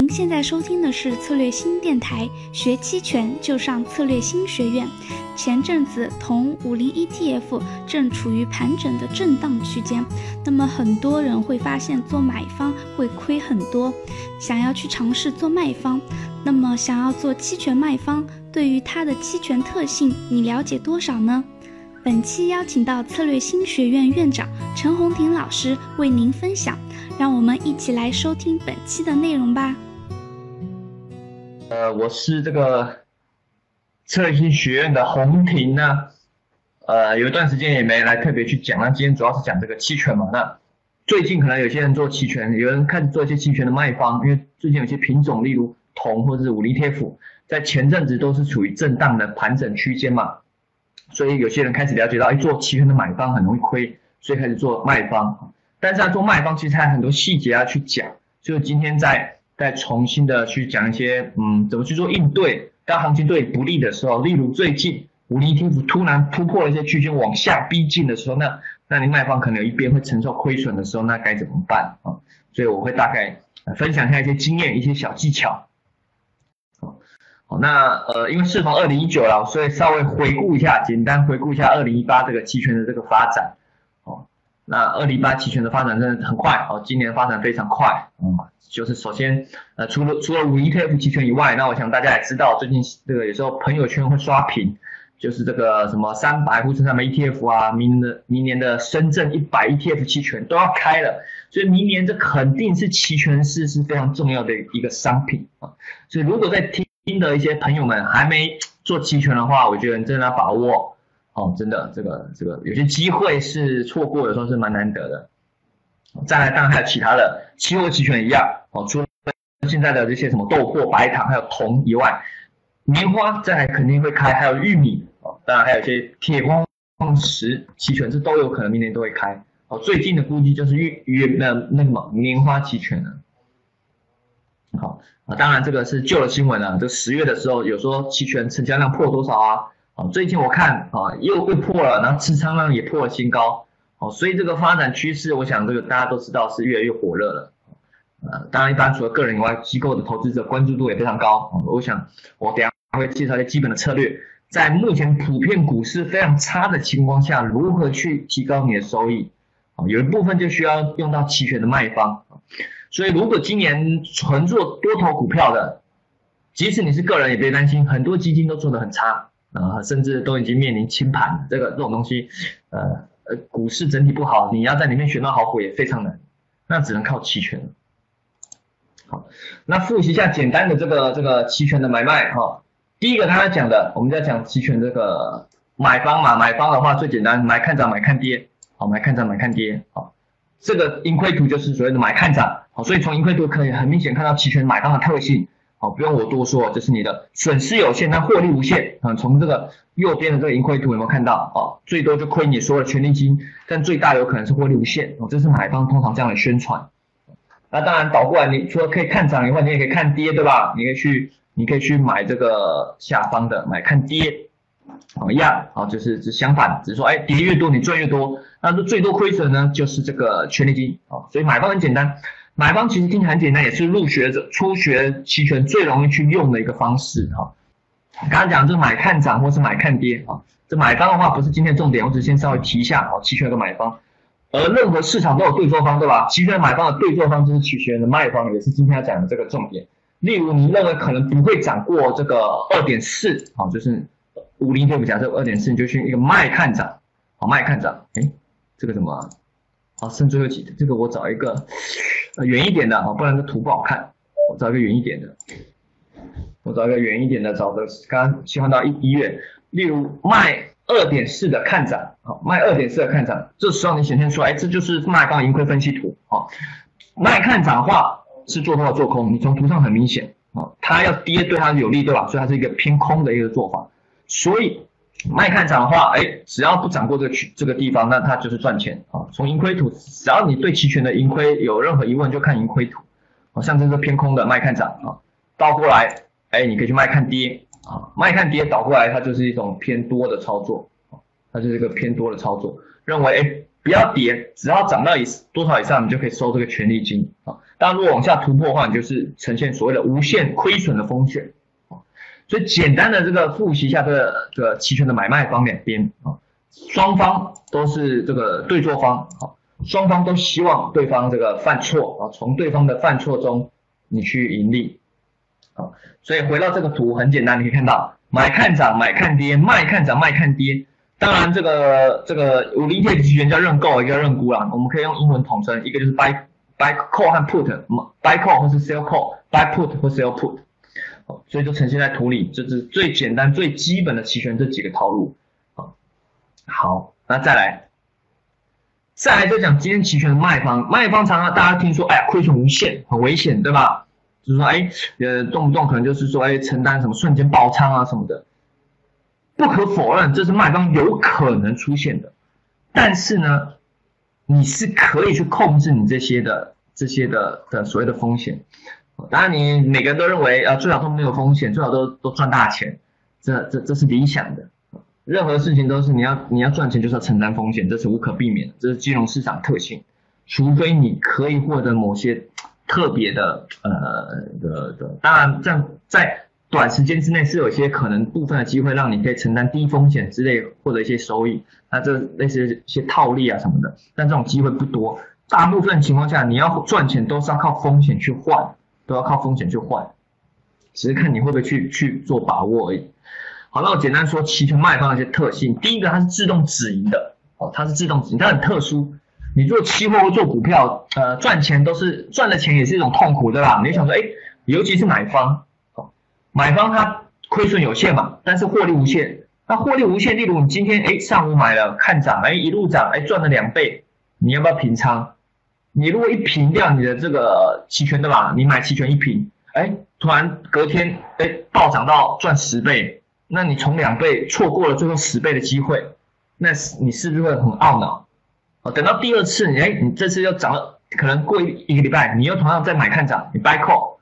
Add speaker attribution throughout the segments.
Speaker 1: 您现在收听的是策略新电台，学期权就上策略新学院。前阵子同五零 ETF 正处于盘整的震荡区间，那么很多人会发现做买方会亏很多，想要去尝试做卖方。那么想要做期权卖方，对于它的期权特性，你了解多少呢？本期邀请到策略新学院院长陈红婷老师为您分享，让我们一起来收听本期的内容吧。
Speaker 2: 呃，我是这个策略新学院的红婷呢，呃，有一段时间也没来特别去讲，那今天主要是讲这个期权嘛。那最近可能有些人做期权，有人开始做一些期权的卖方，因为最近有些品种，例如铜或者是五零 ETF，在前阵子都是处于震荡的盘整区间嘛。所以有些人开始了解到，哎，做期权的买方很容易亏，所以开始做卖方。但是做卖方其实还有很多细节要去讲，所以今天在再重新的去讲一些，嗯，怎么去做应对。当行情对不利的时候，例如最近五零 ETF 突然突破了一些区间往下逼近的时候，那那你卖方可能有一边会承受亏损的时候，那该怎么办啊？所以我会大概分享一下一些经验、一些小技巧。好那呃，因为适逢二零一九了，所以稍微回顾一下，简单回顾一下二零一八这个期权的这个发展。哦，那二零一八期权的发展真的很快哦，今年发展非常快。嗯，就是首先呃，除了除了五 ETF 期权以外，那我想大家也知道，最近这个有时候朋友圈会刷屏，就是这个什么三百沪深三百 ETF 啊，明年的明年的深圳一百 ETF 期权都要开了，所以明年这肯定是期权市是非常重要的一个商品啊。所以如果在听。的一些朋友们还没做期权的话，我觉得你真的要把握哦，真的这个这个有些机会是错过，有时候是蛮难得的。再来，当然还有其他的期货期权一样哦，除了现在的这些什么豆粕、白糖还有铜以外，棉花再来肯定会开，还有玉米哦，当然还有一些铁矿石期权，这都有可能明年都会开哦。最近的估计就是玉玉那那个么棉花期权了。好啊，当然这个是旧的新闻了。这十月的时候有说期权成交量破多少啊？啊，最近我看啊又又破了，然后持仓量也破了新高。哦，所以这个发展趋势，我想这个大家都知道是越来越火热了。呃，当然一般除了个人以外，机构的投资者关注度也非常高。我想我等下会介绍一些基本的策略，在目前普遍股市非常差的情况下，如何去提高你的收益？啊，有一部分就需要用到期权的卖方。所以，如果今年纯做多头股票的，即使你是个人，也别担心，很多基金都做得很差啊，甚至都已经面临清盘。这个这种东西，呃呃，股市整体不好，你要在里面选到好股也非常难，那只能靠期权。好，那复习一下简单的这个这个期权的买卖哈。第一个刚才讲的，我们在讲期权这个买方嘛，买方的话最简单，买看涨，买看跌，好，买看涨，买看跌，好。这个盈亏图就是所谓的买看涨，好，所以从盈亏图可以很明显看到期权买方的特性，好，不用我多说，这是你的损失有限，但获利无限，啊，从这个右边的这个盈亏图有没有看到？啊，最多就亏你所有的权利金，但最大有可能是获利无限，哦，这是买方通常这样的宣传。那当然倒过来，你除了可以看涨以外，你也可以看跌，对吧？你可以去，你可以去买这个下方的买看跌。一样，好，就是是相反，只是说，哎，跌越多你赚越多，那这最多亏损呢，就是这个权利金，啊，所以买方很简单，买方其实听起来很简单，也是入学者初学期权最容易去用的一个方式，哈。刚刚讲就是买看涨或是买看跌，啊，这买方的话不是今天重点，我只是先稍微提一下，啊，期权的买方，而任何市场都有对做方，对吧？期权买方的对做方就是期权的卖方，也是今天要讲的这个重点。例如你认为可能不会涨过这个二点四，啊，就是。五零对不假设二点四，你就去一个卖看涨，好卖看涨，哎，这个什么？好剩最后几，这个我找一个呃远一点的啊，不然这图不好看，我找一个远一点的，我找一个远一点的，找的刚刚切换到一一月，例如卖二点四的看涨，好卖二点四的看涨，这时候你显现出来，这就是卖方盈亏分析图，好卖看涨的话是做多做空，你从图上很明显，啊，它要跌对它有利对吧？所以它是一个偏空的一个做法。所以卖看涨的话，哎，只要不涨过这个区这个地方，那它就是赚钱啊。从盈亏图，只要你对期权的盈亏有任何疑问，就看盈亏图。好，像这个偏空的卖看涨啊，倒过来，哎，你可以去卖看跌啊。卖看跌倒过来，它就是一种偏多的操作，它就是一个偏多的操作。认为哎不要跌，只要涨到以多少以上，你就可以收这个权利金啊。当然，如果往下突破的话，你就是呈现所谓的无限亏损的风险。所以简单的这个复习一下这个这个期权的买卖方两边啊，双方都是这个对错方啊，双方都希望对方这个犯错啊，从对方的犯错中你去盈利啊。所以回到这个图很简单，你可以看到买看涨，买看跌，卖看涨，卖看跌。当然，这个这个五零 K 期权叫认购，一个叫认沽啦。我们可以用英文统称，一个就是 buy buy call 和 put，buy call 或是 sell call，buy put 或 sell put。所以就呈现在图里，这是最简单、最基本的期权这几个套路。好，好，那再来，再来就讲今天期权的卖方，卖方常常大家听说，哎呀，亏损无限，很危险，对吧？就是说，哎，呃，动不动可能就是说，哎，承担什么瞬间爆仓啊什么的。不可否认，这是卖方有可能出现的，但是呢，你是可以去控制你这些的这些的的所谓的风险。当然，你每个人都认为啊，最好都没有风险，最好都都赚大钱，这这这是理想的。任何事情都是你要你要赚钱就是要承担风险，这是无可避免的，这是金融市场特性。除非你可以获得某些特别的呃的的，当然这样在。短时间之内是有些可能部分的机会，让你可以承担低风险之类获得一些收益，那这类似一些套利啊什么的，但这种机会不多。大部分情况下，你要赚钱都是要靠风险去换，都要靠风险去换，只是看你会不会去去做把握而已。好，那我简单说期权卖方的一些特性。第一个，它是自动止盈的，哦，它是自动止盈，它很特殊。你做期货或做股票，呃，赚钱都是赚的钱也是一种痛苦，对吧？你想说，哎，尤其是买方。买方它亏损有限嘛，但是获利无限。那获利无限，例如你今天哎上午买了看涨，哎一路涨，哎赚了两倍，你要不要平仓？你如果一平掉你的这个期权对吧？你买期权一平，哎突然隔天哎暴涨到赚十倍，那你从两倍错过了最后十倍的机会，那你是不是会很懊恼？哦，等到第二次，哎你这次又涨了，可能过一一个礼拜，你又同样再买看涨，你 buy call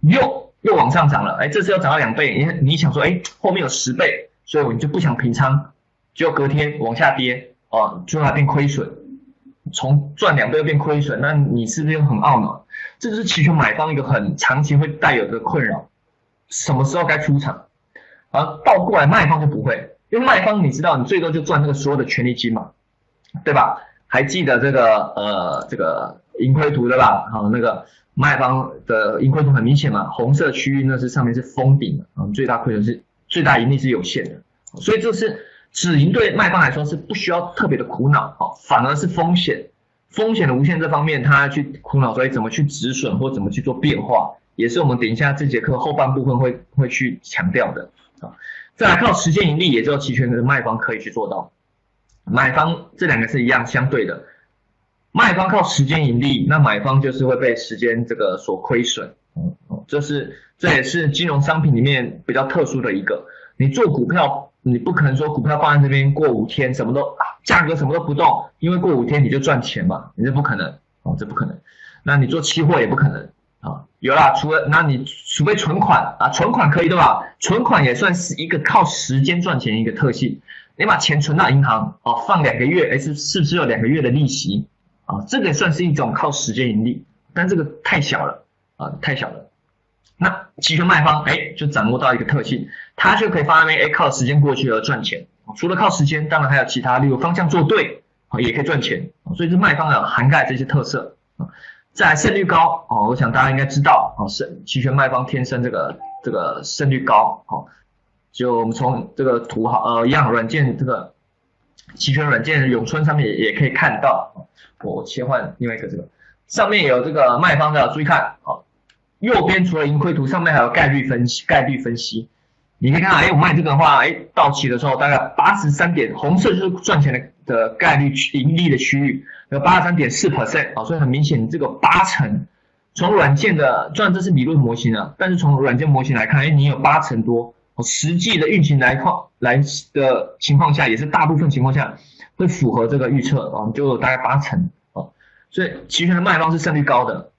Speaker 2: 又。又往上涨了，哎，这次又涨到两倍，你你想说，哎，后面有十倍，所以你就不想平仓，就隔天往下跌，哦，最后变亏损，从赚两倍又变亏损，那你是不是很懊恼？这就是期权买方一个很长期会带有的困扰，什么时候该出场？而倒过来卖方就不会，因为卖方你知道，你最多就赚那个所有的权利金嘛，对吧？还记得这个呃这个盈亏图对吧？好，那个。卖方的盈亏图很明显嘛，红色区域那是上面是封顶的啊，最大亏损是最大盈利是有限的，所以这是止盈对卖方来说是不需要特别的苦恼，好，反而是风险风险的无限这方面，他去苦恼所以怎么去止损或怎么去做变化，也是我们等一下这节课后半部分会会去强调的啊。再来靠时间盈利，也只有期权的卖方可以去做到，买方这两个是一样相对的。卖方靠时间盈利，那买方就是会被时间这个所亏损，这是这也是金融商品里面比较特殊的一个。你做股票，你不可能说股票放在这边过五天什么都价格什么都不动，因为过五天你就赚钱嘛，你这不可能，哦，这不可能。那你做期货也不可能啊，有啦，除了那你除非存款啊，存款可以对吧？存款也算是一个靠时间赚钱一个特性。你把钱存到银行，哦，放两个月，哎，是是不是有两个月的利息？啊，这个算是一种靠时间盈利，但这个太小了啊，太小了。那期权卖方哎，就掌握到一个特性，它就可以放在那边哎，靠时间过去而赚钱。除了靠时间，当然还有其他，例如方向做对啊，也可以赚钱。所以这卖方有涵盖这些特色啊。再胜率高哦，我想大家应该知道哦，是期权卖方天生这个这个胜率高哦。就我们从这个图哈呃一样软件这个期权软件永春上面也也可以看到。我切换另外一个这个，上面有这个卖方的，注意看，好，右边除了盈亏图，上面还有概率分析，概率分析，你可以看，哎，我卖这个的话，哎，到期的时候大概八十三点，红色就是赚钱的的概率盈利的区域，有八十三点四 percent，啊，所以很明显，这个八成，从软件的，虽然这是理论模型啊，但是从软件模型来看，哎，你有八成多，实际的运行来况来的情况下，也是大部分情况下。会符合这个预测啊，就大概八成啊，所以期权的卖方是胜率高的，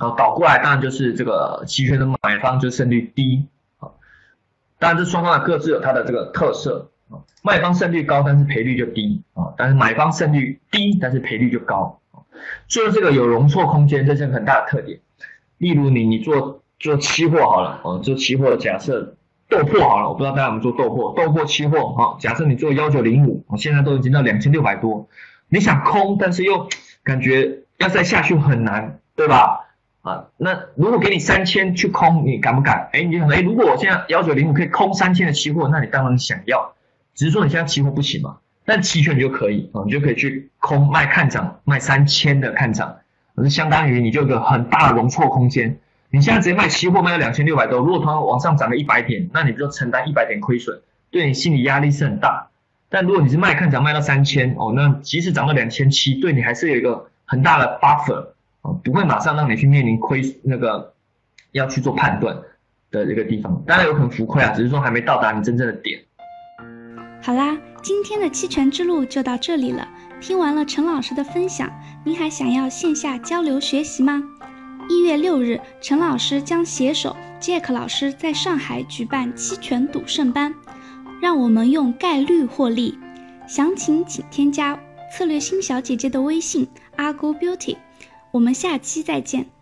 Speaker 2: 好，倒过来当然就是这个期权的买方就胜率低啊，当然这双方各自有它的这个特色卖方胜率高，但是赔率就低啊，但是买方胜率低，但是赔率就高。做这个有容错空间，这是很大的特点。例如你你做做期货好了，哦，做期货假设豆粕好了，我不知道大家有没有做豆粕，豆粕期货啊，假设你做幺九零五，现在都已经到两千六百多，你想空，但是又感觉要再下去很难，对吧？啊，那如果给你三千去空，你敢不敢？哎，你就想，哎，如果我现在幺九零五可以空三千的期货，那你当然想要，只是说你现在期货不行嘛。但期权你就可以啊，你就可以去空卖看涨，卖三千的看涨，那相当于你就有个很大的容错空间。你现在直接卖期货卖到两千六百多，如果它往上涨个一百点，那你就承担一百点亏损，对你心理压力是很大。但如果你是卖看涨卖到三千哦，那即使涨到两千七，对你还是有一个很大的 buffer 啊，不会马上让你去面临亏那个要去做判断的一个地方。当然有可能浮亏啊，只是说还没到达你真正的点。
Speaker 1: 好啦，今天的期权之路就到这里了。听完了陈老师的分享，您还想要线下交流学习吗？一月六日，陈老师将携手 Jack 老师在上海举办期权赌圣班，让我们用概率获利。详情请添加策略星小姐姐的微信 Argo Beauty。我们下期再见。